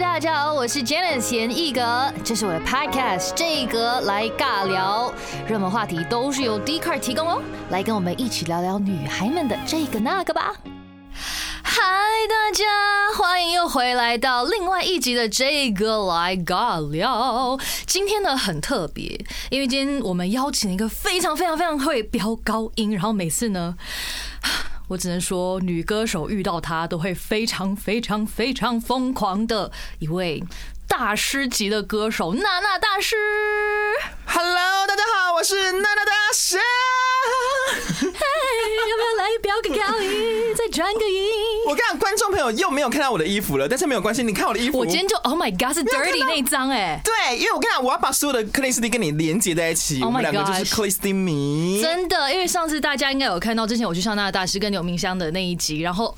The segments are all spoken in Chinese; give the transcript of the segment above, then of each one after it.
大家好，我是 Janice 严艺格，这是我的 Podcast 这一格来尬聊，热门话题都是由 d c a r 提供哦，来跟我们一起聊聊女孩们的这个那个吧。嗨，大家欢迎又回来到另外一集的这个来尬聊。今天呢很特别，因为今天我们邀请了一个非常非常非常会飙高音，然后每次呢。我只能说，女歌手遇到她都会非常非常非常疯狂的一位大师级的歌手，娜娜大师。Hello，大家好，我是娜娜大师。嘿，要不要来飙个高音，再转个音？我跟你讲，观众朋友又没有看到我的衣服了，但是没有关系，你看我的衣服。我今天就 Oh my God，是 Dirty 到那一张哎，对，因为我跟你讲，我要把所有的克里斯蒂跟你连接在一起 Oh 我们两个就是克里斯蒂迷。真的，因为上次大家应该有看到，之前我去上那大师跟刘明香的那一集，然后。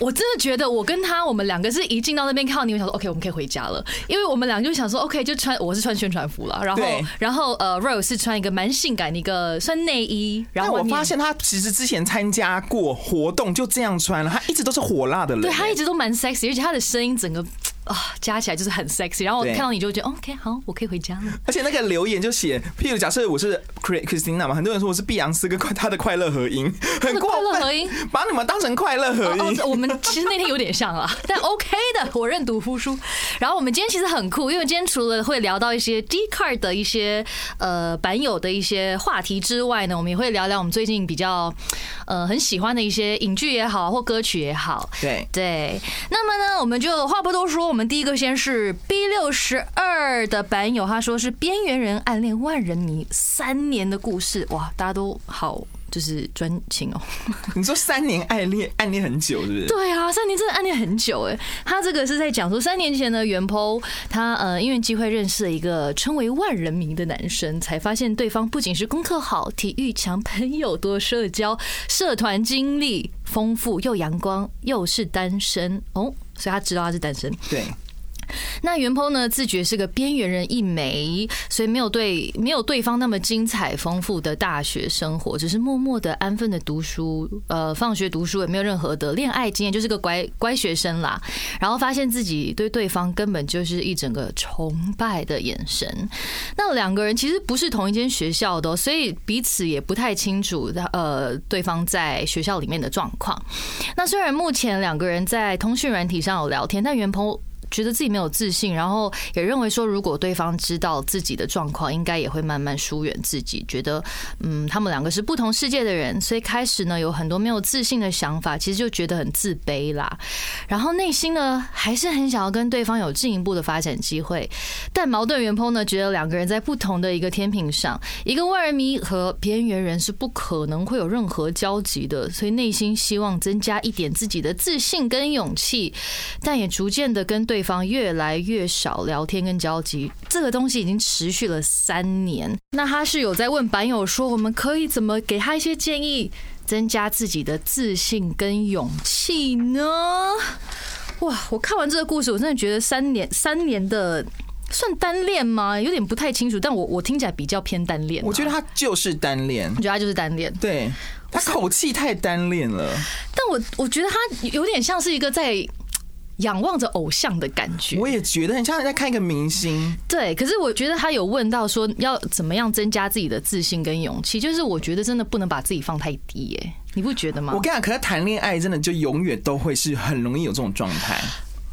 我真的觉得我跟他，我们两个是一进到那边看到你，我想说 OK，我们可以回家了，因为我们两个就想说 OK，就穿我是穿宣传服了，然后然后呃 Rose 是穿一个蛮性感的一个穿内衣，然后我发现他其实之前参加过活动，就这样穿了，他一直都是火辣的人。对他一直都蛮 sexy，而且他的声音整个啊加起来就是很 sexy，然后我看到你就觉得 OK 好，我可以回家了。而且那个留言就写，譬如假设我是 Christina 嘛，很多人说我是碧昂斯跟快他的快乐合音，很过快乐分，合 音把你们当成快乐合音。哦，我们其实那天有点像啊，但 OK 的，我认赌服输。然后我们今天其实很酷，因为今天除了会聊到一些 D card 的一些呃版友的一些话题之外呢，我们也会聊聊我们最近比较呃很喜欢的一些影剧也好，或歌曲也好。对，对，那么呢，我们就话不多说，我们第一个先是 B 六十二的版友，他说是边缘人暗恋万人迷三年的故事，哇，大家都好就是专情哦。你说三年暗恋，暗恋很久，是不是？对啊，三年真的暗恋很久哎。他这个是在讲说，三年前呢，袁剖他呃因为机会认识了一个称为万人迷的男生，才发现对方不仅是功课好、体育强、朋友多、社交、社团经历丰富，又阳光，又是单身哦，所以他知道他是单身。对，那袁剖呢，自觉是个边缘人一枚，所以没有对没有对方那么精彩丰富的大学生活，只是默默的安分的读书，呃，放学读书也没有任何的恋爱经验，就是个乖乖学生啦。然后发现自己对对方根本就是一整个崇拜的眼神。那两个人其实不是同一间学校的、所以彼此也不太清楚，呃，对方在学校里面的状况。那虽然目前两个人在通讯软体上有聊天，但袁鹏觉得自己没有自信，然后也认为说，如果对方知道自己的状况，应该也会慢慢疏远自己。觉得，嗯，他们两个是不同世界的人，所以开始呢有很多没有自信的想法，其实就觉得很自卑啦。然后内心呢还是很想要跟对方有进一步的发展机会，但矛盾原剖呢觉得两个人在不同的一个天平上，一个万人迷和边缘人是不可能会有任何交集的，所以内心希望增加一点自己的自信跟勇气，但也逐渐的跟对方越来越少聊天跟交集。这个东西已经持续了三年，那他是有在问版友说，我们可以怎么给他一些建议，增加自己的自信跟勇气呢？哇！我看完这个故事，我真的觉得三年三年的算单恋吗？有点不太清楚，但我我听起来比较偏单恋啊。我觉得他就是单恋我，觉得他就是单恋，对他口气太单恋了。但我我觉得他有点像是一个在仰望着偶像的感觉。我也觉得很像在看一个明星，对，可是我觉得他有问到说要怎么样增加自己的自信跟勇气，就是我觉得真的不能把自己放太低耶，你不觉得吗我？跟你讲，可是谈恋爱真的就永远都会是很容易有这种状态。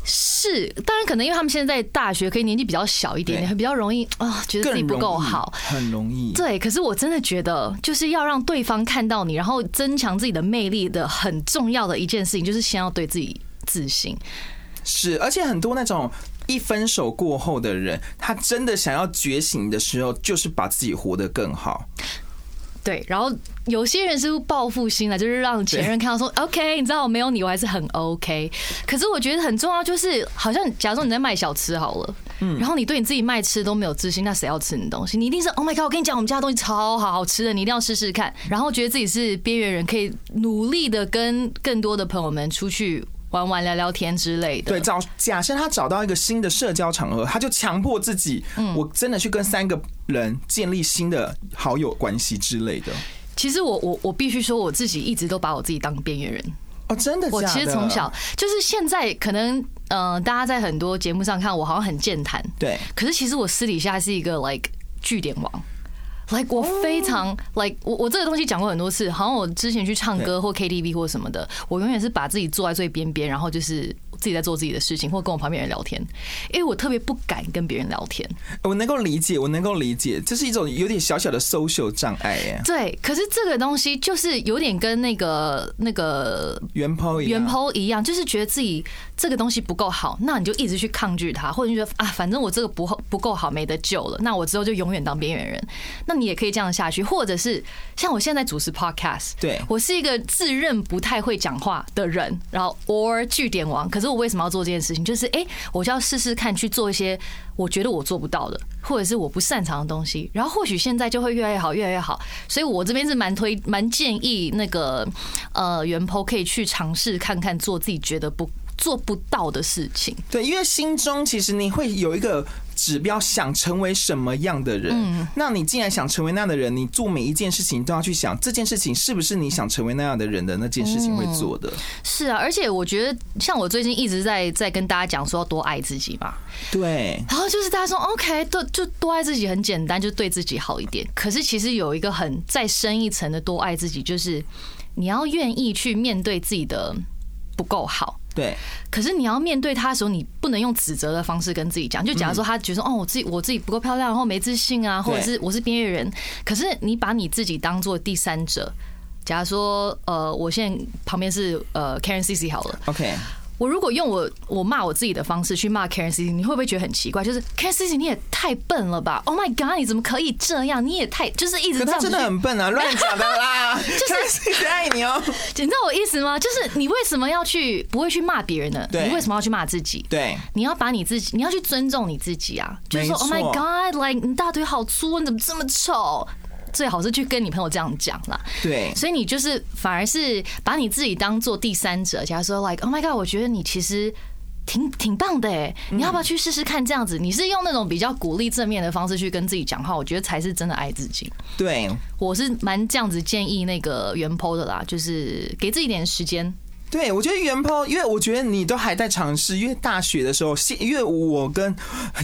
是，当然可能因为他们现在在大学，可以年纪比较小一点点，会比较容易啊，觉得自己不够好。，很容易。对，可是我真的觉得，就是要让对方看到你，然后增强自己的魅力的很重要的一件事情，就是先要对自己自信。是，而且很多那种一分手过后的人，他真的想要觉醒的时候，就是把自己活得更好。对，然后有些人是报复心了，就是让前任看到说，OK，你知道我没有你，我还是很 OK。可是我觉得很重要，就是好像假如说你在卖小吃好了，嗯，然后你对你自己卖吃都没有自信，那谁要吃你的东西？你一定是 Oh my God！我跟你讲，我们家的东西超好好吃的，你一定要试试看。然后觉得自己是边缘人，可以努力的跟更多的朋友们出去玩玩、聊聊天之类的。对，找假设他找到一个新的社交场合，他就强迫自己，嗯，我真的去跟三个人建立新的好友关系之类的。其实我我我必须说，我自己一直都把我自己当边缘人哦，真的。我其实从小就是现在可能呃，大家在很多节目上看我好像很健谈，对。可是其实我私底下是一个 like 据点王，like 我非常 like 我我这个东西讲过很多次，好像我之前去唱歌或 KTV 或什么的，我永远是把自己坐在最边边，然后就是。自己在做自己的事情，或跟我旁边人聊天，因为我特别不敢跟别人聊天。我能够理解，我能够理解，这是一种有点小小的 social 障碍耶。对，可是这个东西就是有点跟那个那个原抛原抛一样，就是觉得自己这个东西不够好，那你就一直去抗拒它，或者你觉得啊，反正我这个不不够好，没得救了，那我之后就永远当边缘人。那你也可以这样下去，或者是像我现在主持 podcast，对我是一个自认不太会讲话的人，然后 or 据点王，可是。我为什么要做这件事情？就是哎，我就要试试看去做一些我觉得我做不到的，或者是我不擅长的东西，然后或许现在就会越来越好，越来越好。所以我这边是蛮推、蛮建议那个呃袁抛可以去尝试看看做自己觉得不做不到的事情。对，因为心中其实你会有一个。指标想成为什么样的人？嗯，那你既然想成为那样的人，你做每一件事情都要去想这件事情是不是你想成为那样的人的那件事情会做的。是啊，而且我觉得像我最近一直在在跟大家讲说要多爱自己嘛。对。然后就是大家说 OK，多就多爱自己很简单，就对自己好一点。可是其实有一个很再深一层的多爱自己，就是你要愿意去面对自己的不够好。对，可是你要面对他的时候，你不能用指责的方式跟自己讲。就假如说他觉得哦，我自己我自己不够漂亮，然后没自信啊，或者是我是边缘人。可是你把你自己当做第三者，假如说呃，我现在旁边是呃 Karen C C 好了，OK。我如果用我我骂我自己的方式去骂 Karen C C，你会不会觉得很奇怪？就是 Karen C C，你也太笨了吧！Oh my God，你怎么可以这样？你也太就是一直这样。真的很笨啊，乱讲的啦！就是 a 爱你哦，你知道我意思吗？就是你为什么要去不会去骂别人呢？你为什么要去骂自己？对，你要把你自己，你要去尊重你自己啊！就是说 Oh my God，like 你大腿好粗，你怎么这么丑？最好是去跟你朋友这样讲啦。对，所以你就是反而是把你自己当做第三者，假如说 like oh my god，我觉得你其实挺挺棒的哎，你要不要去试试看这样子？你是用那种比较鼓励正面的方式去跟自己讲话，我觉得才是真的爱自己。对，我是蛮这样子建议那个原 po 的啦，就是给自己一点时间。对，我觉得元抛，因为我觉得你都还在尝试，因为大学的时候，现因为我跟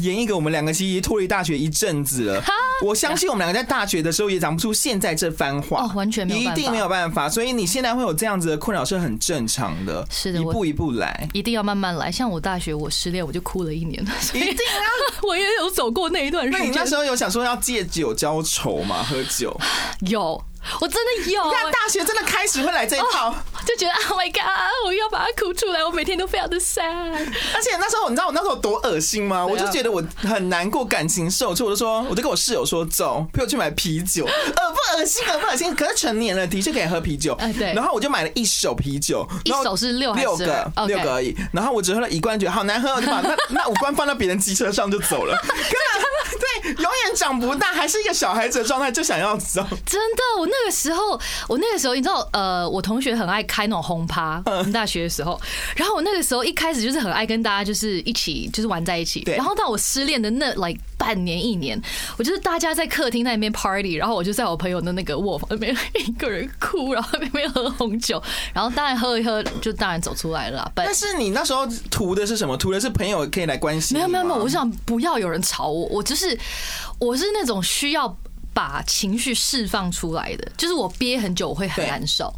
严一个我们两个其实脱离大学一阵子了，我相信我们两个在大学的时候也讲不出现在这番话，哦，完全没有，一定没有办法，所以你现在会有这样子的困扰是很正常的，是的，一步一步来，一定要慢慢来。像我大学我失恋，我就哭了一年，一定啊，我也有走过那一段。那你那时候有想说要借酒浇愁吗？喝酒？有。我真的有，看大学真的开始会来这一套，就觉得 Oh my God，我要把它哭出来，我每天都非常的 sad。而且那时候你知道我那时候多恶心吗？我就觉得我很难过，感情受挫，我就说，我就跟我室友说，走，陪我去买啤酒。恶不恶心？恶不恶心？可是成年了，的确可以喝啤酒。哎对。然后我就买了一手啤酒，一手是六六个，六个而已。然后我只喝了一罐，觉得好难喝，我就把那 那五罐放到别人机车上就走了。对，永远长不大，还是一个小孩子的状态，就想要走。真的，我那个时候，我那个时候，你知道，呃，我同学很爱开那种轰趴，大学的时候。然后我那个时候一开始就是很爱跟大家就是一起就是玩在一起。然后到我失恋的那 like 半年一年，我就是大家在客厅那边 party，然后我就在我朋友的那个卧房那边一个人哭，然后那边喝红酒，然后当然喝一喝就当然走出来了。但是你那时候图的是什么？图的是朋友可以来关心？没有没有没有，我想不要有人吵我，我就是。我是那种需要把情绪释放出来的，就是我憋很久我会很难受，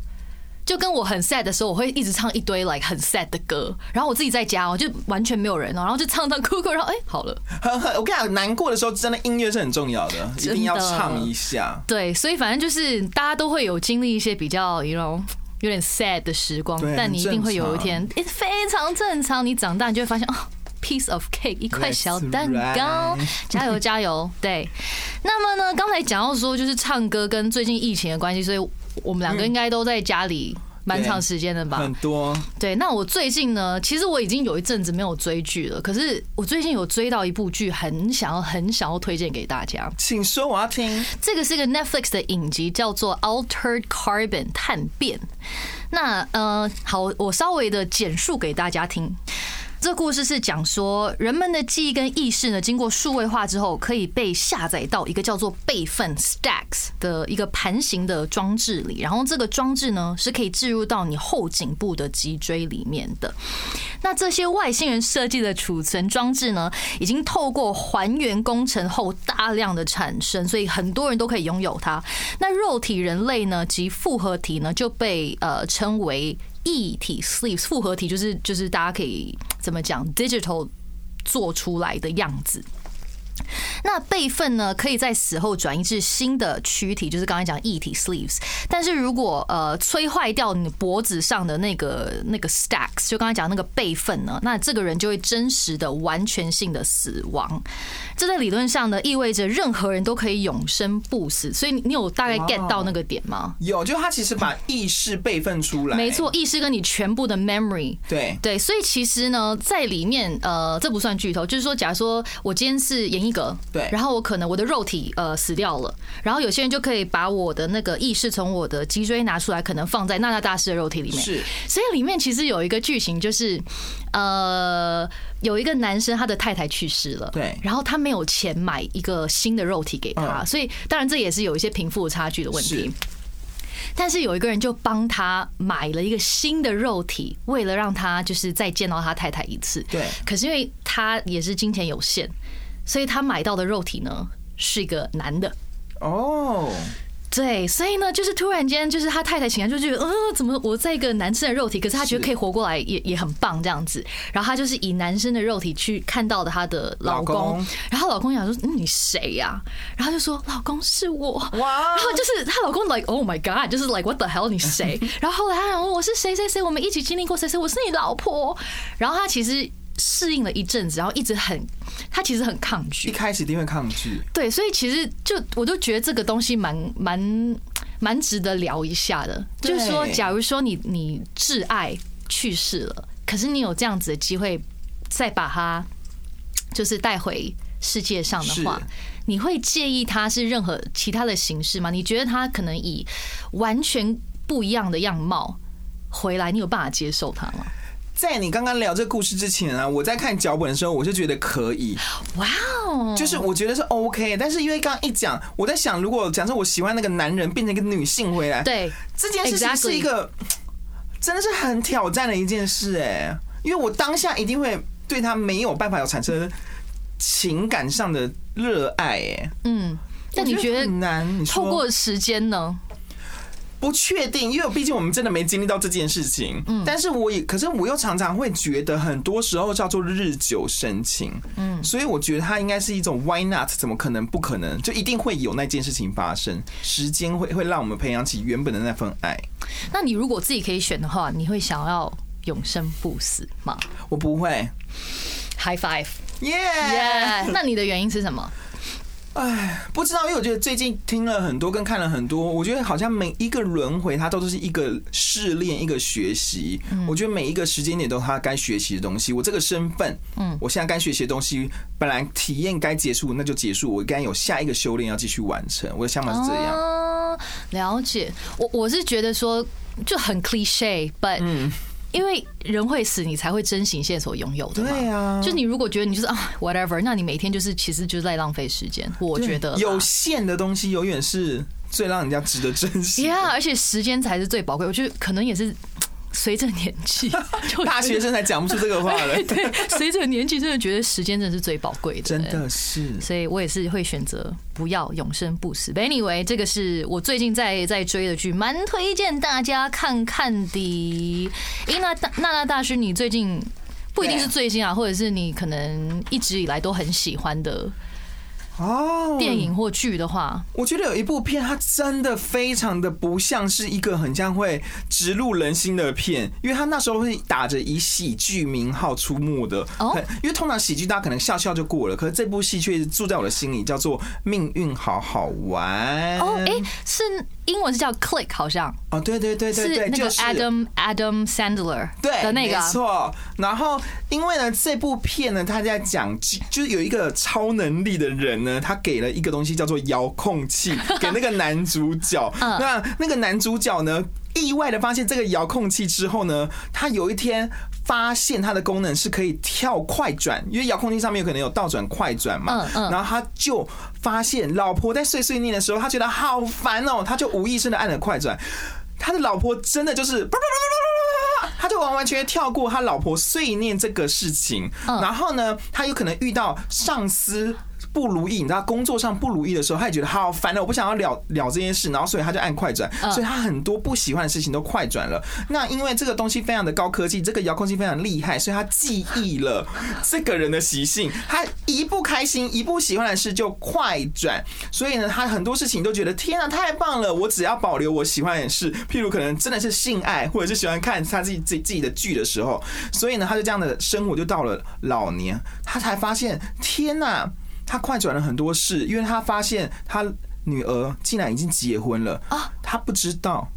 就跟我很 sad 的时候，我会一直唱一堆 like 很 sad 的歌，然后我自己在家哦，就完全没有人哦，然后就唱唱哭哭，然后哎好了。我跟你讲，难过的时候真的音乐是很重要的，一定要唱一下。对，所以反正就是大家都会有经历一些比较，you know 有点 sad 的时光，但你一定会有一天，非常正常。你长大你就会发现哦。Piece of cake，一块小蛋糕，加油加油！对，那么呢，刚才讲到说就是唱歌跟最近疫情的关系，所以我们两个应该都在家里蛮长时间的吧？很多。对，那我最近呢，其实我已经有一阵子没有追剧了，可是我最近有追到一部剧，很想要很想要推荐给大家。请说，我要听。这个是个 Netflix 的影集，叫做《Altered Carbon》碳变。那呃，好，我稍微的简述给大家听。这故事是讲说，人们的记忆跟意识呢，经过数位化之后，可以被下载到一个叫做备份 Stacks 的一个盘形的装置里，然后这个装置呢，是可以置入到你后颈部的脊椎里面的。那这些外星人设计的储存装置呢，已经透过还原工程后大量的产生，所以很多人都可以拥有它。那肉体人类呢及复合体呢，就被呃称为。一体 sleeps 复合体就是就是大家可以怎么讲 digital 做出来的样子。那备份呢，可以在死后转移至新的躯体，就是刚才讲异体 sleeves。但是如果呃摧坏掉你脖子上的那个那个 stacks，就刚才讲那个备份呢，那这个人就会真实的完全性的死亡。这在理论上呢，意味着任何人都可以永生不死。所以你有大概 get 到那个点吗？有，就他其实把意识备份出来，没错，意识跟你全部的 memory，对对。所以其实呢，在里面呃，这不算剧透，就是说，假如说我今天是演一个。对，然后我可能我的肉体呃死掉了，然后有些人就可以把我的那个意识从我的脊椎拿出来，可能放在娜娜大师的肉体里面。是，所以里面其实有一个剧情，就是呃有一个男生他的太太去世了，对，然后他没有钱买一个新的肉体给他，所以当然这也是有一些贫富差距的问题。但是有一个人就帮他买了一个新的肉体，为了让他就是再见到他太太一次。对，可是因为他也是金钱有限。所以他买到的肉体呢是一个男的。哦，对，所以呢就是突然间就是他太太醒来就觉得呃怎么我在一个男生的肉体，可是他觉得可以活过来也也很棒这样子，然后他就是以男生的肉体去看到的他的老公，然后老公想说嗯你谁呀？然后就说老公是我。哇，然后就是她老公 like oh my god，就是 like what the hell 你谁？然后后来他讲我是谁谁谁，我们一起经历过谁谁，我是你老婆，然后他其实。适应了一阵子，然后一直很，他其实很抗拒。一开始一定会抗拒。对，所以其实就我就觉得这个东西蛮蛮蛮值得聊一下的。就是说，假如说你你挚爱去世了，可是你有这样子的机会再把他就是带回世界上的话，你会介意他是任何其他的形式吗？你觉得他可能以完全不一样的样貌回来，你有办法接受他吗？在你刚刚聊这个故事之前啊，我在看脚本的时候，我就觉得可以。哇哦，就是我觉得是 OK，但是因为刚刚一讲，我在想，如果假设我喜欢那个男人变成一个女性回来，对这件事情是一个真的是很挑战的一件事哎，因为我当下一定会对他没有办法有产生情感上的热爱哎。嗯，但你觉得难？透过时间呢？不确定，因为毕竟我们真的没经历到这件事情。嗯，但是我也，可是我又常常会觉得，很多时候叫做日久生情。嗯，所以我觉得它应该是一种 Why not？怎么可能不可能？就一定会有那件事情发生。时间会会让我们培养起原本的那份爱。那你如果自己可以选的话，你会想要永生不死吗？我不会。High five！耶！那你的原因是什么？哎，不知道，因为我觉得最近听了很多，跟看了很多，我觉得好像每一个轮回，它都是一个试炼，一个学习。我觉得每一个时间点都是它该学习的东西。我这个身份，嗯，我现在该学习的东西，本来体验该结束，那就结束。我该有下一个修炼要继续完成。我的想法是这样。了解，我我是觉得说就很 cliche，but。因为人会死，你才会珍惜现在所拥有的。对啊，就你如果觉得你就是啊，whatever，那你每天就是其实就是在浪费时间。我觉得有限的东西永远是最让人家值得珍惜。Yeah，而且时间才是最宝贵。我觉得可能也是。随着年纪，大学生才讲不出这个话了。对，随着年纪，真的觉得时间真的是最宝贵的。真的是，所以我也是会选择不要永生不死。Anyway，这个是我最近在在追的剧，蛮推荐大家看看的。因娜大娜娜大师，你最近不一定是最近啊，或者是你可能一直以来都很喜欢的。哦，电影或剧的话，我觉得有一部片，它真的非常的不像是一个很像会直入人心的片，因为它那时候会打着以喜剧名号出没的。哦，因为通常喜剧大家可能笑笑就过了，可是这部戏却住在我的心里，叫做《命运好好玩》。哦，哎，是。英文是叫 Click，好像哦，对对对对对，是那个就是 Adam Adam Sandler 对的那个啊没错。然后因为呢，这部片呢，他在讲就就是有一个超能力的人呢，他给了一个东西叫做遥控器 给那个男主角。嗯那那个男主角呢，意外的发现这个遥控器之后呢，他有一天。发现它的功能是可以跳快转，因为遥控器上面有可能有倒转、快转嘛。嗯嗯然后他就发现老婆在碎碎念的时候，他觉得好烦哦，他就无意识的按了快转。他的老婆真的就是他就完完全全跳过他老婆碎念这个事情。嗯然后呢，他有可能遇到上司。不如意，你知道工作上不如意的时候，他也觉得好烦了，我不想要了了这件事，然后所以他就按快转，嗯。所以他很多不喜欢的事情都快转了。那因为这个东西非常的高科技，这个遥控器非常厉害，所以他记忆了 这个人的习性，他一不开心、一不喜欢的事就快转，所以呢，他很多事情都觉得天啊，太棒了！我只要保留我喜欢的事，譬如可能真的是性爱，或者是喜欢看他自己自己自己的剧的时候，所以呢，他就这样的生活就到了老年，他才发现天呐、他快转了很多事，因为他发现他女儿竟然已经结婚了啊，他不知道。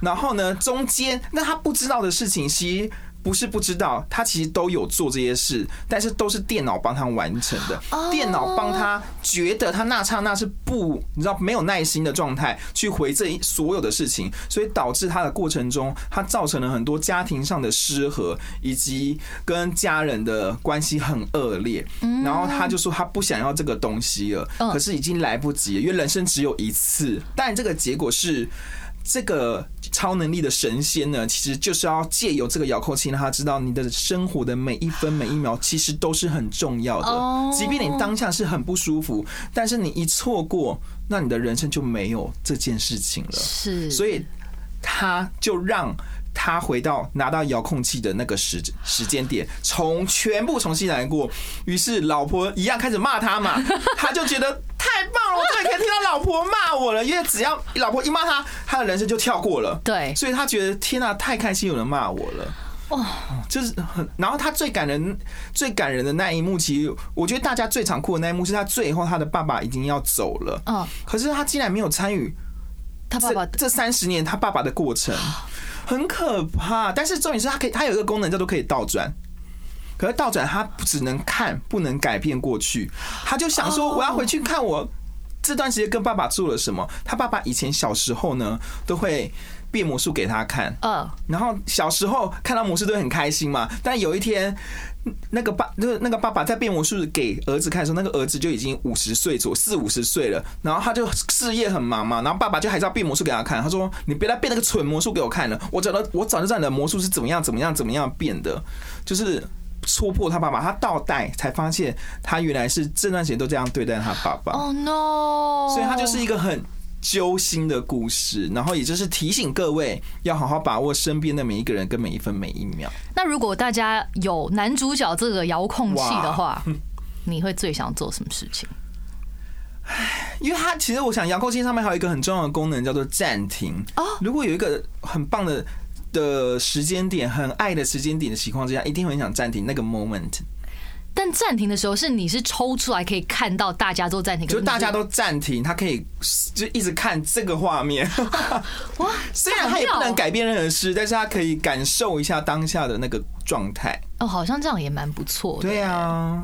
然后呢，中间那他不知道的事情，其实不是不知道，他其实都有做这些事，但是都是电脑帮他完成的。电脑帮他觉得他那刹那是不，你知道没有耐心的状态去回这所有的事情，所以导致他的过程中，他造成了很多家庭上的失和，以及跟家人的关系很恶劣。然后他就说他不想要这个东西了，嗯可是已经来不及了，因为人生只有一次。但这个结果是。这个超能力的神仙呢，其实就是要借由这个遥控器，让他知道你的生活的每一分每一秒其实都是很重要哦的。即便你当下是很不舒服，但是你一错过，那你的人生就没有这件事情了。是，所以他就让他回到拿到遥控器的那个时时间点，从全部重新来过。于是老婆一样开始骂他嘛，他就觉得太棒了，我终于可以听到老婆骂我了，因为只要老婆一骂他，他的人生就跳过了。对所以他觉得天呐、太开心有人骂我了。哇，就是很，然后他最感人、最感人的那一幕，其实我觉得大家最常哭的那一幕是他最后他的爸爸已经要走了，嗯，可是他竟然没有参与他爸爸这这三十年他爸爸的过程，很可怕。但是重点是他可以，他有一个功能叫做可以倒转。可是倒转他只能看，不能改变过去。他就想说，我要回去看我这段时间跟爸爸做了什么。他爸爸以前小时候呢，都会变魔术给他看。嗯，然后小时候看到魔术都会很开心嘛，但有一天，那个爸那个那个爸爸在变魔术给儿子看的时候，那个儿子就已经五十岁左四五十岁了，然后他就事业很忙嘛，然后爸爸就还是要变魔术给他看，他说你别来变那个蠢魔术给我看了，我早都我早就知道你的魔术是怎么样怎么样怎么样变的，就是。戳破他爸爸，他倒带才发现他原来是这段时间都这样对待他爸爸。哦 no，所以他就是一个很揪心的故事，然后也就是提醒各位要好好把握身边的每一个人跟每一分每一秒。那如果大家有男主角这个遥控器的话，你会最想做什么事情？因为它其实我想遥控器上面还有一个很重要的功能叫做暂停。哦如果有一个很棒的的时间点，很爱的时间点的情况之下，一定会很想暂停那个 moment，但暂停的时候是你是抽出来可以看到大家都暂停，就大家都暂停，他可以就一直看这个画面。哇，虽然他也不能改变任何事，但是他可以感受一下当下的那个状态。哦，好像这样也蛮不错的。对啊，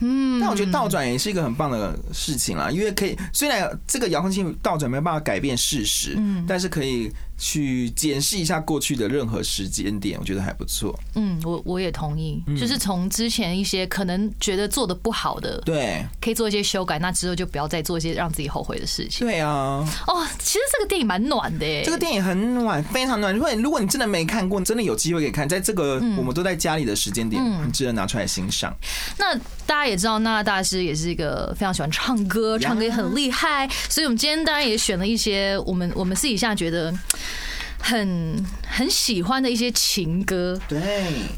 嗯，但我觉得倒转也是一个很棒的事情啦，因为可以虽然这个遥控器倒转没有办法改变事实，嗯但是可以去检视一下过去的任何时间点，我觉得还不错。嗯，我我也同意，就是从之前一些可能觉得做的不好的，对，可以做一些修改，那之后就不要再做一些让自己后悔的事情。对啊，哦，其实这个电影蛮暖的耶，这个电影很暖，非常暖。如果如果你真的没看过，真的有机会可以看，在这个嗯我们都在家里的时间点，你值得拿出来欣赏。那大家也知道，娜娜大师也是一个非常喜欢唱歌，唱歌也很厉害，所以我们今天当然也选了一些我们我们私底下觉得很很喜欢的一些情歌。对，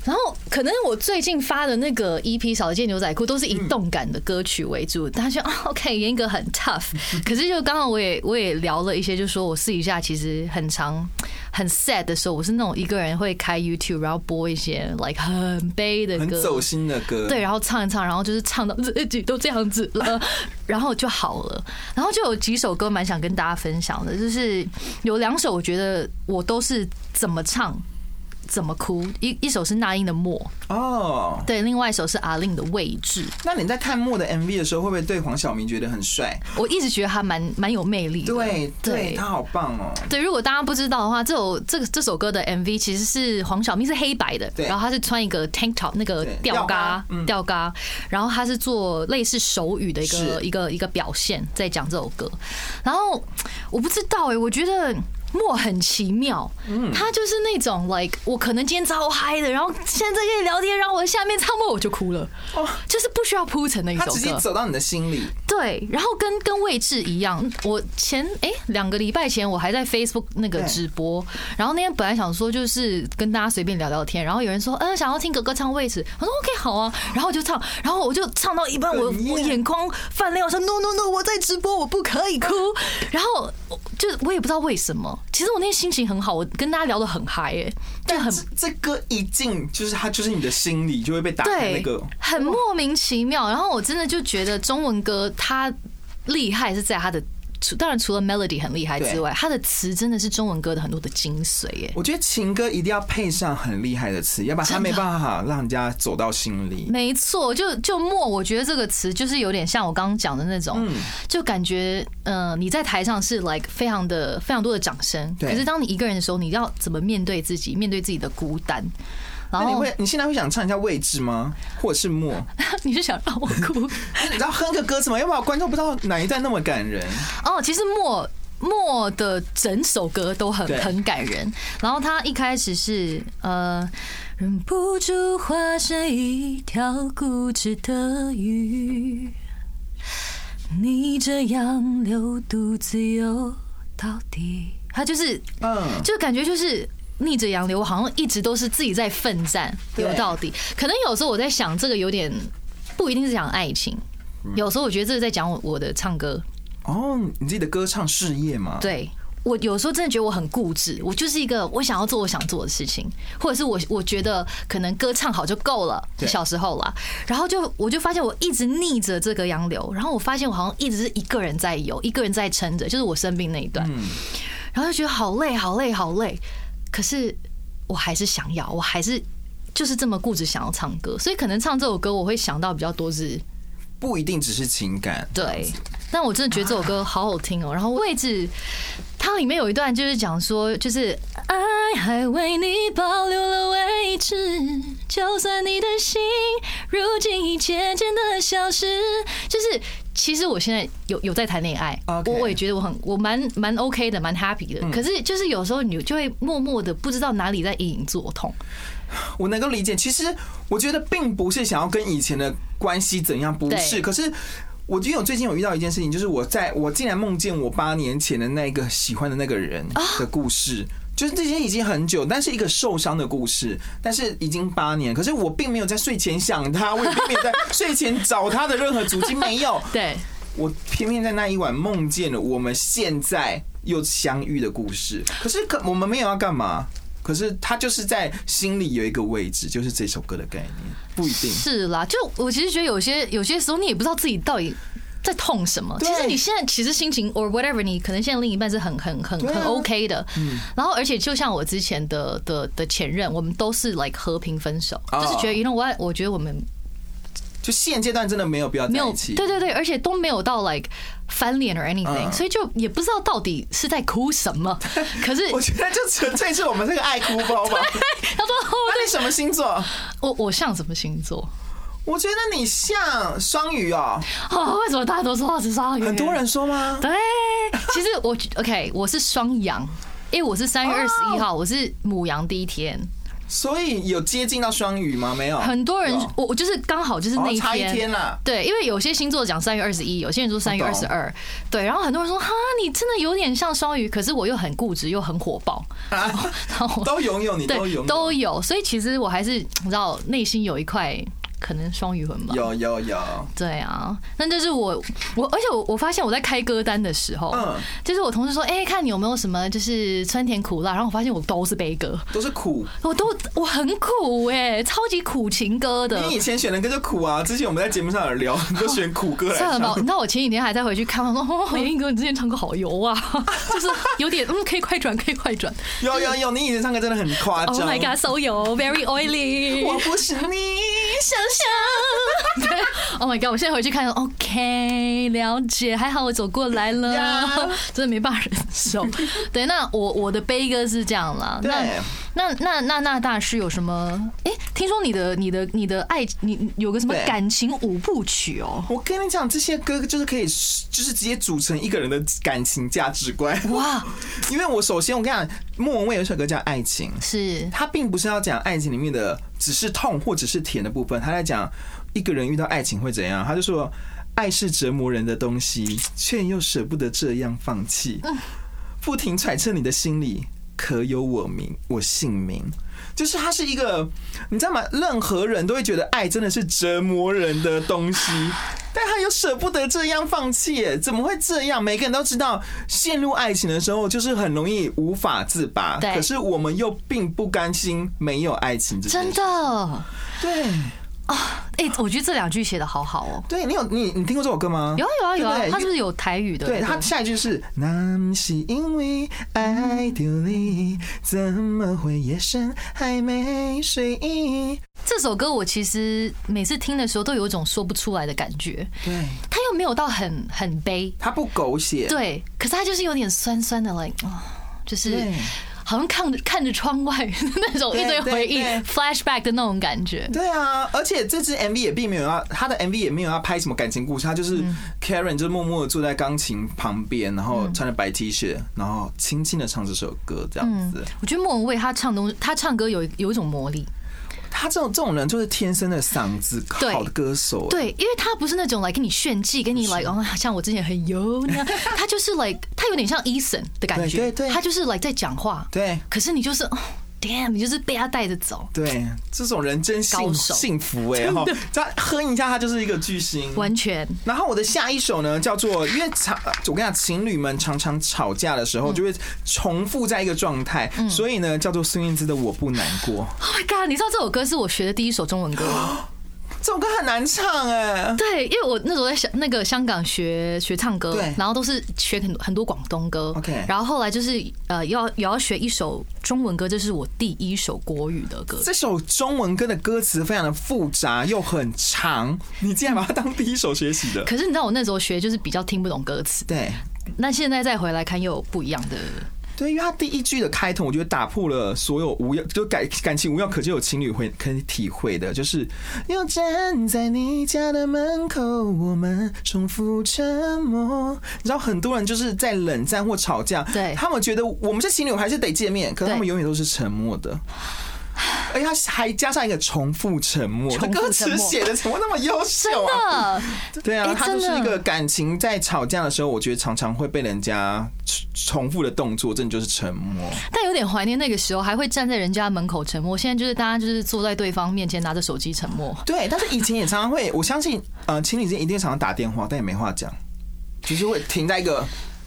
然后可能我最近发的那个 EP《少了件牛仔裤》都是以动感的歌曲为主，大家说啊 OK，严格很 tough，可是就刚刚我也我也聊了一些，就说我私底下其实很常很 sad 的时候，我是那种一个人会开 YouTube，然后播一些 like 很悲的歌，很走心的歌。对，然后唱一唱，然后就是唱到 自己都这样子了，然后就好了。然后就有几首歌蛮想跟大家分享的，就是有两首我觉得我都是怎么唱。怎么哭？一一首是那英的《默》哦，对，另外一首是阿令的《位置》。那你在看默的 MV 的时候，会不会对黄晓明觉得很帅？我一直觉得他蛮蛮有魅力。对，对他好棒哦。对，如果大家不知道的话，这首这个这首歌的 MV 其实是黄晓明是黑白的，然后他是穿一个 tank top 那个吊嘎吊嘎，然后他是做类似手语的一个一个一个表现，在讲这首歌。然后我不知道哎，我觉得。默很奇妙，他就是那种 like 我可能今天超嗨的，然后现在跟你聊天，然后我下面唱默我就哭了，哦，就是不需要铺陈的一首歌，直接走到你的心里。对，然后跟跟位置一样，我前哎两个礼拜前我还在 Facebook 那个直播，然后那天本来想说就是跟大家随便聊聊天，然后有人说嗯想要听哥哥唱位置，我说 OK 好啊，然后我就唱，然后我就唱到一半，我我眼眶泛泪，我说 No No No，我在直播，我不可以哭，然后就我也不知道为什么。其实我那天心情很好，我跟大家聊得很嗨哎，但很这歌一进，就是它就是你的心里就会被打开那个，很莫名其妙。然后我真的就觉得中文歌它厉害是在它的。除当然除了 melody 很厉害之外，他的词真的是中文歌的很多的精髓耶。我觉得情歌一定要配上很厉害的词，要不然他没办法让人家走到心里。没错，就就莫，我觉得这个词就是有点像我刚刚讲的那种，就感觉嗯，你在台上是 like 非常的非常多的掌声，可是当你一个人的时候，你要怎么面对自己，面对自己的孤单？那你会，你现在会想唱一下位置吗？或者是默？你是想让我哭？你知道哼个歌词吗？要不然观众不知道哪一段那么感人。哦，其实默默的整首歌都很很感人。然后他一开始是呃，忍不住化身一条固执的鱼，你这样流独自游到底。他就是嗯，就感觉就是。逆着洋流，我好像一直都是自己在奋战游到底。可能有时候我在想，这个有点不一定是讲爱情，有时候我觉得这是在讲我我的唱歌。哦，你自己的歌唱事业嘛？对，我有时候真的觉得我很固执，我就是一个我想要做我想做的事情，或者是我我觉得可能歌唱好就够了。小时候啦，然后就我就发现我一直逆着这个洋流，然后我发现我好像一直是一个人在游，一个人在撑着，就是我生病那一段，然后就觉得好累，好累，好累。可是我还是想要，我还是就是这么固执想要唱歌，所以可能唱这首歌我会想到比较多是不一定只是情感，对。但我真的觉得这首歌好好听哦。然后位置，它里面有一段就是讲说，就是爱还为你保留了位置，就算你的心如今已渐渐的消失，就是。其实我现在有有在谈恋爱，我我也觉得我很我蛮蛮 OK 的，蛮 happy 的。可是就是有时候你就会默默的不知道哪里在隐隐作痛。我能够理解，其实我觉得并不是想要跟以前的关系怎样，不是。可是我因为我最近有遇到一件事情，就是我在我竟然梦见我八年前的那个喜欢的那个人的故事。就是这些已经很久，但是一个受伤的故事，但是已经八年，可是我并没有在睡前想他，我也并没有在睡前找他的任何足迹，没有。对，我偏偏在那一晚梦见了我们现在又相遇的故事。可是可我们没有要干嘛，可是他就是在心里有一个位置，就是这首歌的概念，不一定是啦。就我其实觉得有些有些时候你也不知道自己到底。在痛什么？其实你现在其实心情 or whatever，你可能现在另一半是很很很很 OK 的。嗯。然后，而且就像我之前的的的前任，我们都是 like 和平分手，就是觉得，you know what？我觉得我们就现阶段真的没有必要在一起。对对对，而且都没有到 like 翻脸 or anything，所以就也不知道到底是在哭什么。可是我觉得就纯粹是我们这个爱哭包吧。他说：“那你什么星座？我我像什么星座？”我觉得你像双鱼哦，哦，为什么大家都说我是双鱼？很多人说吗？对，其实我 OK，我是双羊，因为我是三月二十一号，我是母羊第一天，所以有接近到双鱼吗？没有，很多人我我就是刚好就是那一天啦。对，因为有些星座讲三月二十一，有些人说三月二十二，对，然后很多人说哈，你真的有点像双鱼，可是我又很固执又很火爆，然后都拥有你都有都有，所以其实我还是你知道内心有一块。可能双鱼魂吧。有有有，对啊，那就是我我，而且我我发现我在开歌单的时候，嗯，就是我同事说，哎、看你有没有什么就是酸甜苦辣，然后我发现我都是悲歌，都是苦。我都我很苦哎、超级苦情歌的。你以前选的歌就苦啊，之前我们在节目上有聊，你 都选苦歌来算了吧，唱你。知道我前几天还在回去看，我说哦，严艺哥，你之前唱歌好油啊，就是有点嗯，可以快转，可以快转。有有有，你以前唱歌真的很夸张 Oh。my god，so 油，very oily。我不是你。想象。对，Oh my god！我现在回去看，OK，了解，还好我走过来了呀真的没办法忍受。对，那我我的悲歌是这样啦。那对那那那那大师有什么？哎，听说你的你的你的爱，你你有个什么感情五部曲哦？我跟你讲，这些歌就是可以，就是直接组成一个人的感情价值观。哇，因为我首先我跟你讲，莫文蔚有一首歌叫《爱情》，是他并不是要讲爱情里面的只是痛或者是甜的部分，他在讲一个人遇到爱情会怎样。他就说，爱是折磨人的东西，却又舍不得这样放弃，不停揣测你的心里可有我名，我姓名。就是它是一个，你知道吗？任何人都会觉得爱真的是折磨人的东西，但他又舍不得这样放弃，怎么会这样？每个人都知道，陷入爱情的时候就是很容易无法自拔，对可是我们又并不甘心没有爱情真。的。对，哎，我觉得这两句写的好好哦。对你有你你听过这首歌吗？有啊有啊有啊他是不是有台语的？对他下一句是“那是因为爱着你，怎么会夜深还没睡意这首歌我其实每次听的时候都有一种说不出来的感觉，”？对，它又没有到很很悲，他不狗血，对，可是它就是有点酸酸的，like 啊，就是对好像看着看着窗外 那种一堆回忆 flashback 的那种感觉。对啊，而且这支 MV 也并没有要，他的 MV 也没有要拍什么感情故事，他就是嗯 Karen 就默默的坐在钢琴旁边，然后穿着白 T 恤，然后轻轻的唱这首歌，这样子。我觉得莫文蔚她唱东她唱歌有有一种魔力，他这种这种人就是天生的嗓子对好的歌手，对，因为他不是那种来跟你炫技，跟你来哦，像我之前很油那样，他就是 like 他有点像 Eason 的感觉，对对对。她就是 like 在讲话，对。可是你就是哦，damn，你就是被他带着走。对，这种人真幸幸福哎哈！他哼一下，他就是一个巨星。完全然后我的下一首呢，叫做因为常我跟你讲，情侣们常常吵架的时候就会重复在一个状态，所以呢叫做孙燕姿的《我不难过》。，Oh my god！你知道这首歌是我学的第一首中文歌吗？这首歌很难唱哎，对，因为我那时候在香那个香港学学唱歌对，然后都是学很多很多广东歌 OK 然后后来就是呃要也要学一首中文歌，这是我第一首国语的歌。这首中文歌的歌词非常的复杂又很长，你竟然把它当第一首学习的？可是你知道我那时候学就是比较听不懂歌词，对。那现在再回来看又有不一样的。对，因为他第一句的开头，我觉得打破了所有无药，就感感情无药可救有情侣会可以体会的，就是又站在你家的门口，我们重复沉默。你知道，很多人就是在冷战或吵架，对他们觉得我们是情侣，还是得见面，可是他们永远都是沉默的。而且他还加上一个重复沉默，歌词写的怎么那么优秀啊？对啊哎，他就是一个感情在吵架的时候，我觉得常常会被人家重复的动作，真的就是沉默。但有点怀念那个时候，还会站在人家门口沉默。现在就是大家就是坐在对方面前拿着手机沉默。对，但是以前也常常会，我相信，呃，情侣之间一定常常打电话，但也没话讲，就是会停在一个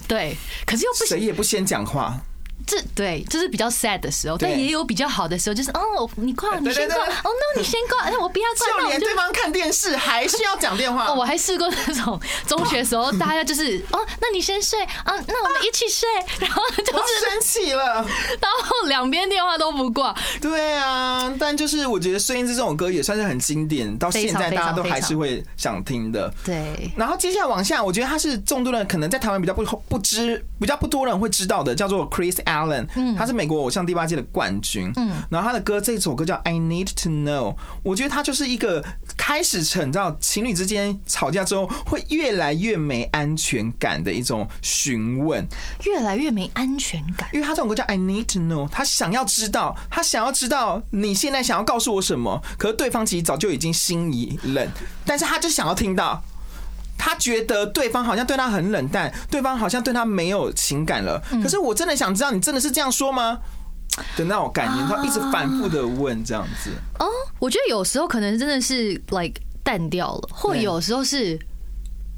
对，可是又不谁也不先讲话。这对，这是比较 sad 的时候，但也有比较好的时候，就是哦，你挂，你先挂，哦，no，你先挂，那，我不要挂，就连对方看电视还是要讲电话。哦，我还试过那种中学时候，大家就是哦，那你先睡啊，那我们一起睡，然后就是，生气了，然后两边电话都不挂，对啊，但就是我觉得孙燕姿这种歌也算是很经典，到现在大家都还是会想听的。对，然后接下来往下，我觉得他是众多人可能在台湾比较不不知、比较不多人会知道的，叫做 Chris Allen，嗯，他是美国偶像第八届的冠军，嗯，然后他的歌这首歌叫 I Need to Know，我觉得他就是一个开始成，你知道情侣之间吵架之后会越来越没安全感的一种询问，越来越没安全感。因为他这首歌叫 I need to know，他想要知道，他想要知道你现在想要告诉我什么，可是对方其实早就已经心已冷，但是他就想要听到。他觉得对方好像对他很冷淡，对方好像对他没有情感了。可是我真的想知道，你真的是这样说吗？的那种感觉，他一直反复的问这样子。哦，我觉得有时候可能真的是 like 淡掉了，或有时候是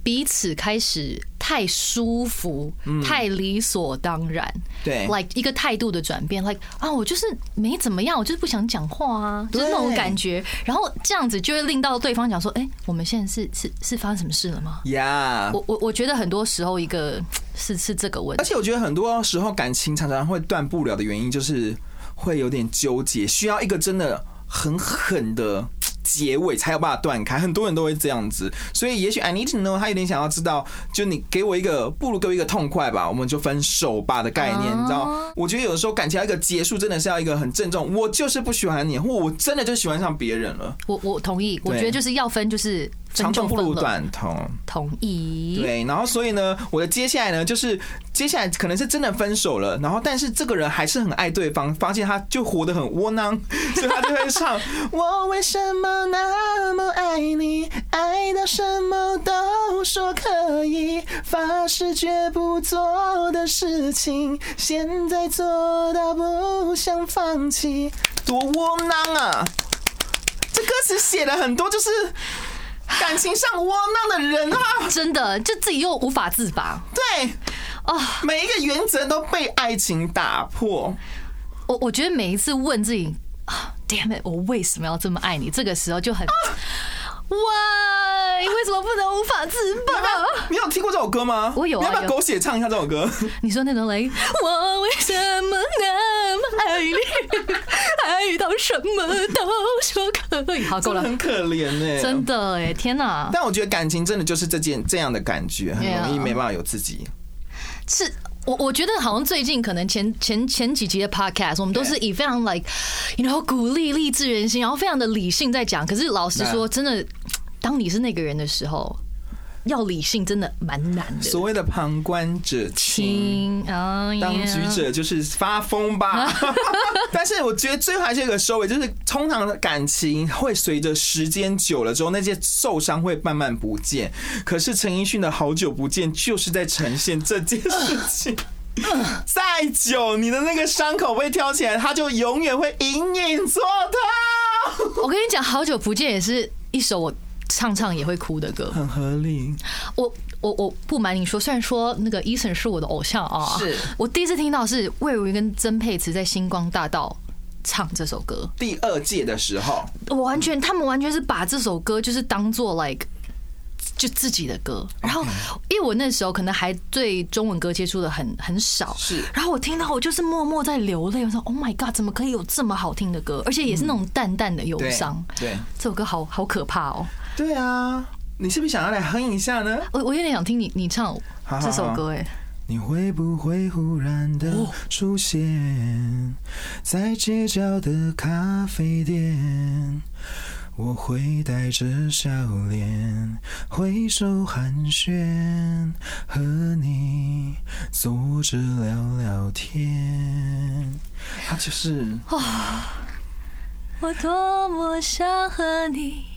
彼此开始太舒服、太理所当然。对，like 一个态度的转变，like 啊，我就是没怎么样，我就是不想讲话啊，就是那种感觉，然后这样子就会令到对方讲说，哎，我们现在是是是发生什么事了吗？？Yeah，、我我我觉得很多时候一个是是这个问题，而且我觉得很多时候感情常常会断不了的原因，就是会有点纠结，需要一个真的很狠的结尾才有办法断开。很多人都会这样子，所以也许 I need to know，他有点想要知道，就你给我一个，不如给我一个痛快吧，我们就分手吧的概念，哦你知道？我觉得有的时候感情要一个结束，真的是要一个很郑重，我就是不喜欢你，或我真的就喜欢上别人了，我我同意，我觉得就是要分就是分长痛不如短痛。同意，对，然后所以呢，我的接下来呢，就是接下来可能是真的分手了，然后但是这个人还是很爱对方，发现他就活得很窝囊，所以他就会唱我为什么那么爱你，爱到什么都说可以，发誓绝不做的事情，现在做到不想放弃，多窝囊啊！这歌词写了很多，就是 感情上窝囊的人啊。真的就自己又无法自拔对，啊！每一个原则都被爱情打破。我我觉得每一次问自己啊，damn it，我为什么要这么爱你？这个时候就很，why？为什么不能无法自拔？你有听过这首歌吗？我有啊你要不要狗血唱一下这首歌？你说那种雷，我为什么那么 爱你？爱到什么都说可以。好，够了，很可怜呢、真。的哎，天哪！但我觉得感情真的就是这件这样的感觉，很容易没办法有自己。是我我觉得好像最近可能前前前几集的 podcast，我们都是以非常 like you know 鼓励励志人心，然后非常的理性在讲。可是老实说，真的，当你是那个人的时候，要理性真的蛮难的。所谓的旁观者清。当局者就是发疯吧，但是我觉得最后还是有个收尾，就是通常的感情会随着时间久了之后，那些受伤会慢慢不见。可是陈奕迅的好久不见，就是在呈现这件事情。再久，你的那个伤口被挑起来，它就永远会隐隐作痛。我跟你讲，好久不见也是一首我唱唱也会哭的歌。很合理，我我我不瞒你说，虽然说那个 Eason 是我的偶像啊，是。我第一次听到是魏如云跟曾沛慈在星光大道唱这首歌，第二届的时候，我完全他们完全是把这首歌就是当做 like 就自己的歌，然后因为我那时候可能还对中文歌接触的很很少，是。然后我听到我就是默默在流泪，我说 Oh my God，怎么可以有这么好听的歌，而且也是那种淡淡的忧伤，对。这首歌好好可怕哦，对啊，你是不是想要来哼一下呢？我我有点想听你你唱这首歌哎。你会不会忽然的出现在街角的咖啡店？我会带着笑脸挥手寒暄，和你坐着聊聊天。他就是我多么想和你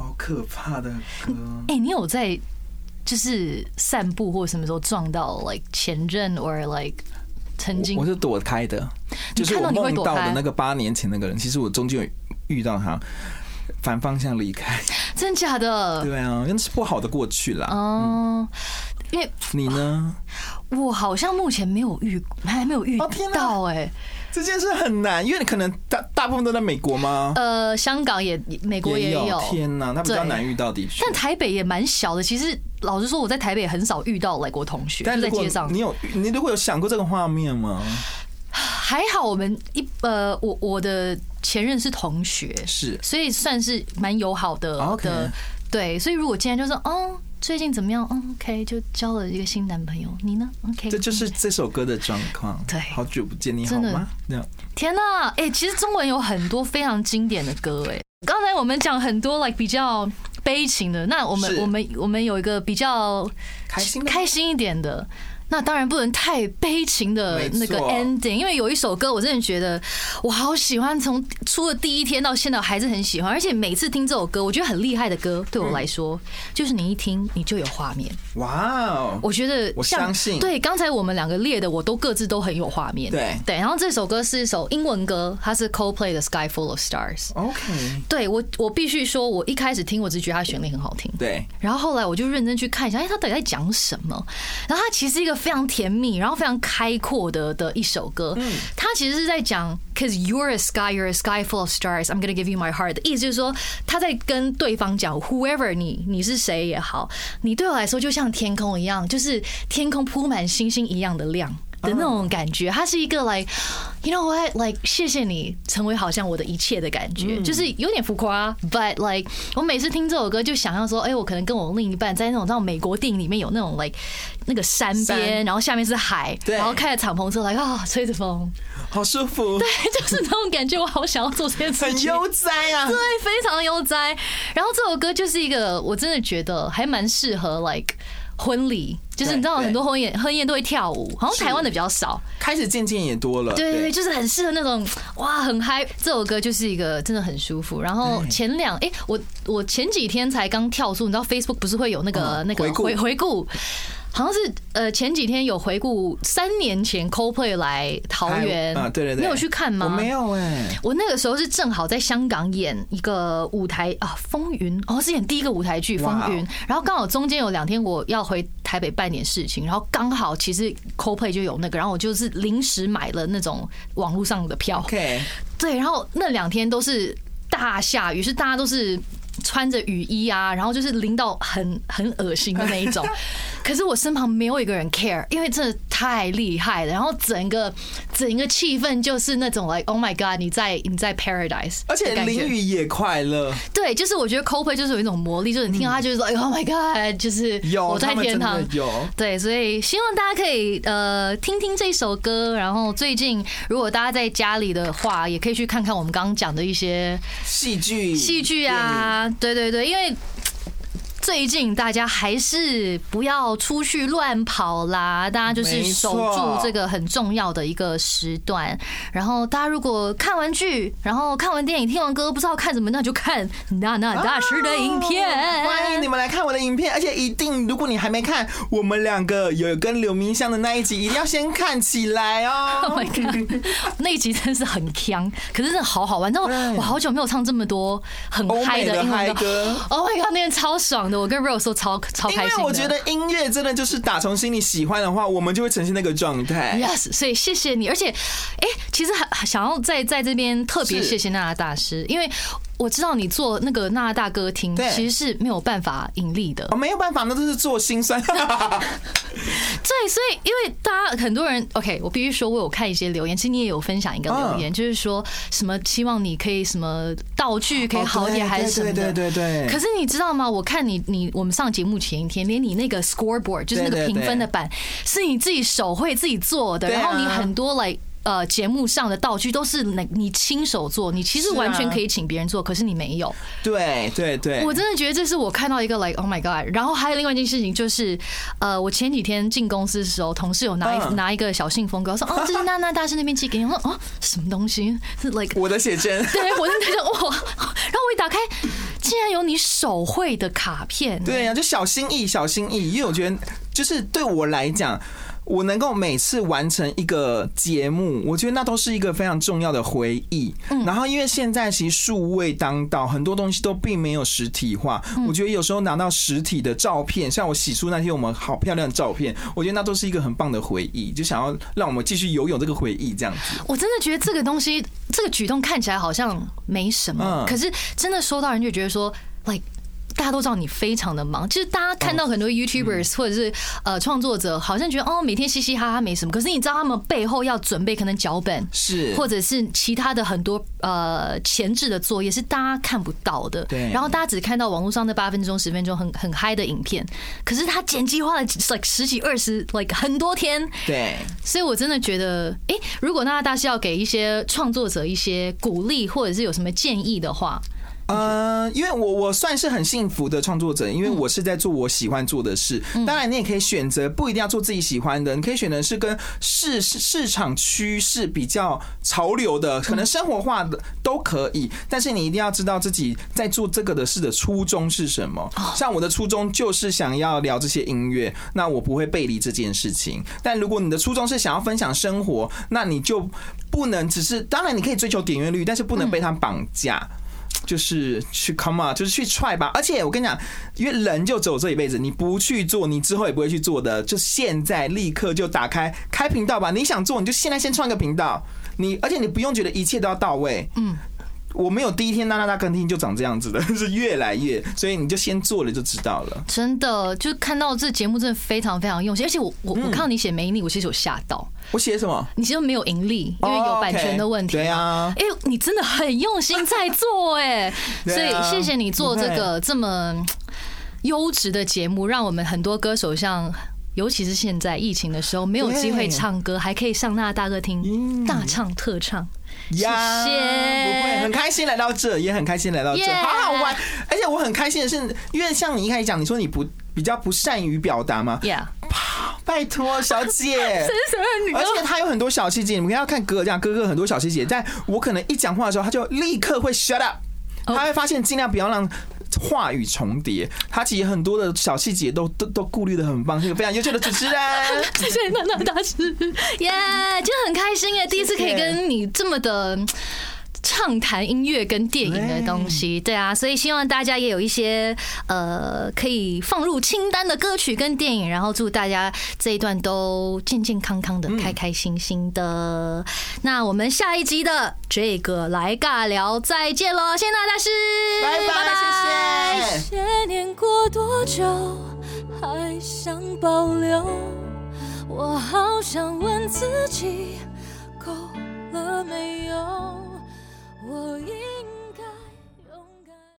好可怕的歌。哎、你有在就是散步或什么时候撞到 like 前任 or like 曾经我是躲开的，就是我梦到的那个八年前那个人，其实我中间有遇到他，反方向离开。真假的？对啊，那是不好的过去啦。哦，因为你呢？我好像目前没有遇，还没有遇到哎、这件事很难，因为你可能大大部分都在美国吗？呃，香港也美国也有，天哪，那比较对难遇到的确。但台北也蛮小的。其实老实说，我在台北很少遇到外国同学，在街上你。有你如果有想过这个画面吗？还好我们一呃，我我的前任是同学，是所以算是蛮友好的的。对，所以如果今天就说哦，最近怎么样？嗯，OK，就交了一个新男朋友。你呢？OK，这就是这首歌的状况。对好久不见，你好吗？这样天呐，哎、其实中文有很多非常经典的歌，哎，刚才我们讲很多 like 比较悲情的，那我们我们我们有一个比较开心开心一点的。那当然不能太悲情的那个 ending，因为有一首歌我真的觉得我好喜欢，从出了第一天到现在我还是很喜欢，而且每次听这首歌，我觉得很厉害的歌，对我来说，就是你一听你就有画面。哇哦，我觉得我相信对刚才我们两个列的，我都各自都很有画面。对对，然后这首歌是一首英文歌，它是 Coldplay 的《Sky Full of Stars》。OK，对我，我必须说，我一开始听，我只觉得它旋律很好听。对，然后后来我就认真去看一下，哎，它到底在讲什么？然后它其实一个非常甜蜜，然后非常开阔的的一首歌。嗯它其实是在讲，cause you're a sky, you're a sky full of stars, I'm gonna give you my heart 的意思就是说，他在跟对方讲，whoever 你你是谁也好，你对我来说就像天空一样，就是天空铺满星星一样的亮。的那种感觉，它是一个 like you know what like 谢谢你成为好像我的一切的感觉，就是有点浮夸，but like 我每次听这首歌就想要说，哎，我可能跟我另一半在那种那种美国电影里面有那种 like 那个山边，然后下面是海，然后开着敞篷车来啊吹着风，好舒服，对就是那种感觉，我好想要做这件事情。很悠哉啊对，。非常悠哉。然后这首歌就是一个，我真的觉得还蛮适合 like 婚礼，就是你知道很多婚宴婚宴都会跳舞，好像台湾的比较少。开始渐渐也多了，对对对，就是很适合那种哇很嗨。这首歌就是一个真的很舒服。然后前两哎、我我前几天才刚跳出，你知道 Facebook 不是会有那个、那个回回顾。好像是呃前几天有回顾三年前 Coldplay 来桃园。啊，对对对，你有去看吗？我没有哎，我那个时候是正好在香港演一个舞台啊，《风云》哦，是演第一个舞台剧《风云》，然后刚好中间有两天我要回台北办点事情，然后刚好其实 CoPlay 就有那个，然后我就是临时买了那种网络上的票，OK，对，然后那两天都是大下雨，是大家都是穿着雨衣啊，然后就是淋到很很恶心的那一种。可是我身旁没有一个人 care，因为真的太厉害了。然后整个整个气氛就是那种 like oh my god，你在你在 paradise，而且淋雨也快乐，对，就是我觉得 Coldplay 就是有一种魔力，就是你听到他就是说、哎 oh my god，就是有我在天堂。有。对，所以希望大家可以呃听听这首歌，然后最近如果大家在家里的话，也可以去看看我们刚刚讲的一些戏剧戏剧啊，对对对，因为。最近大家还是不要出去乱跑啦，大家就是守住这个很重要的一个时段。然后大家如果看完剧，然后看完电影、听完歌，不知道看什么，那就看娜娜大师的影片。哦欢迎你们来看我的影片，而且一定，如果你还没看，我们两个有跟柳明香的那一集，一定要先看起来哦 Oh 哦。my god，那一集真是很强，可是真的好好玩。然后我好久没有唱这么多很嗨的英文歌。Oh my god，那天超爽的，我跟 Rose 都超超开心因。为我觉得音乐真的就是打从心里喜欢的话，我们就会呈现那个状态。Yes，所以谢谢你，而且，哎、其实还想要在在这边特别谢谢娜娜大师，因为我知道你做那个娜娜大歌厅对其实是没有办法盈利的哦，，没有办法，那都是做心酸。对，所以因为大家很多人，OK，我必须说，我有看一些留言，其实你也有分享一个留言，就是说什么希望你可以什么道具可以好一点，还是什么的。对对对。可是你知道吗？我看你你我们上节目前一天，连你那个 scoreboard 就是那个评分的板，是你自己手绘自己做的，啊然后你很多来。呃，节目上的道具都是你你亲手做，你其实完全可以请别人做，可是你没有。对对对，我真的觉得这是我看到一个 like oh my god，然后还有另外一件事情就是，呃，我前几天进公司的时候，同事有拿一嗯拿一个小信封给我说，哦，这是娜娜大师那边寄给你，我说哦，什么东西？是 like 我的写真。对，我在那想哇，然后我一打开，竟然有你手绘的卡片，对呀、就小心翼翼，小心翼翼。因为我觉得，就是对我来讲，我能够每次完成一个节目，我觉得那都是一个非常重要的回忆。嗯然后，因为现在其实数位当道，很多东西都并没有实体化。我觉得有时候拿到实体的照片，像我洗漱那天我们好漂亮的照片，我觉得那都是一个很棒的回忆，就想要让我们继续游泳这个回忆这样子。我真的觉得这个东西，这个举动看起来好像没什么，嗯可是真的收到人就觉得说，like。大家都知道你非常的忙，就是大家看到很多 YouTubers 或者是呃创作者，好像觉得哦每天嘻嘻哈哈没什么，可是你知道他们背后要准备可能脚本是。或者是其他的很多呃前置的作业是大家看不到的，对。然后大家只看到网络上那八分钟十分钟很很嗨的影片，可是他剪辑花了 like 十几二十 like 很多天，对，所以我真的觉得，哎、如果那大是要给一些创作者一些鼓励，或者是有什么建议的话，呃，因为我我算是很幸福的创作者，因为我是在做我喜欢做的事。当然，你也可以选择不一定要做自己喜欢的，你可以选择是跟市市市场趋势比较潮流的，可能生活化的都可以。但是你一定要知道自己在做这个的事的初衷是什么。像我的初衷就是想要聊这些音乐，那我不会背离这件事情。但如果你的初衷是想要分享生活，那你就不能只是，当然你可以追求点阅率，但是不能被它绑架。就是去 come on，就是去 try 吧。而且我跟你讲，因为人就走这一辈子，你不去做，你之后也不会去做的。就现在立刻就打开开频道吧。你想做，你就现在先创个频道。你而且你不用觉得一切都要到位。嗯。我没有第一天那那大客厅就长这样子的，是越来越，所以你就先做了就知道了。真的就看到这节目真的非常非常用心，而且我我我看到你写没盈利，我其实有吓到。我写什么？你其实没有盈利，因为有版权的问题。对啊，哎，你真的很用心在做哎，所以谢谢你做这个这么优质的节目，让我们很多歌手像。尤其是现在疫情的时候，没有机会唱歌，还可以上那大歌厅大唱特唱。谢谢，不会很开心来到这，也很开心来到这，好好玩。而且我很开心的是，因为像你一开始讲，你说你不比较不善于表达嘛，Yeah，拜托小姐，而且他有很多小细节，你们要看哥哥这样，哥哥很多小细节，但我可能一讲话的时候，他就立刻会 shut up，他会发现尽量不要让。话语重叠，他其实很多的小细节都都都顾虑的很棒，是个非常优秀的主持人。谢谢娜娜大师，耶，就很开心耶，第一次可以跟你这么的。畅谈音乐跟电影的东西，对啊，所以希望大家也有一些呃可以放入清单的歌曲跟电影，然后祝大家这一段都健健康康的、开开心心的。那我们下一集的这个来尬聊再见喽，谢谢大师，拜拜，谢谢。些年过多久，还想保留？我好想问自己，够了没有？我一。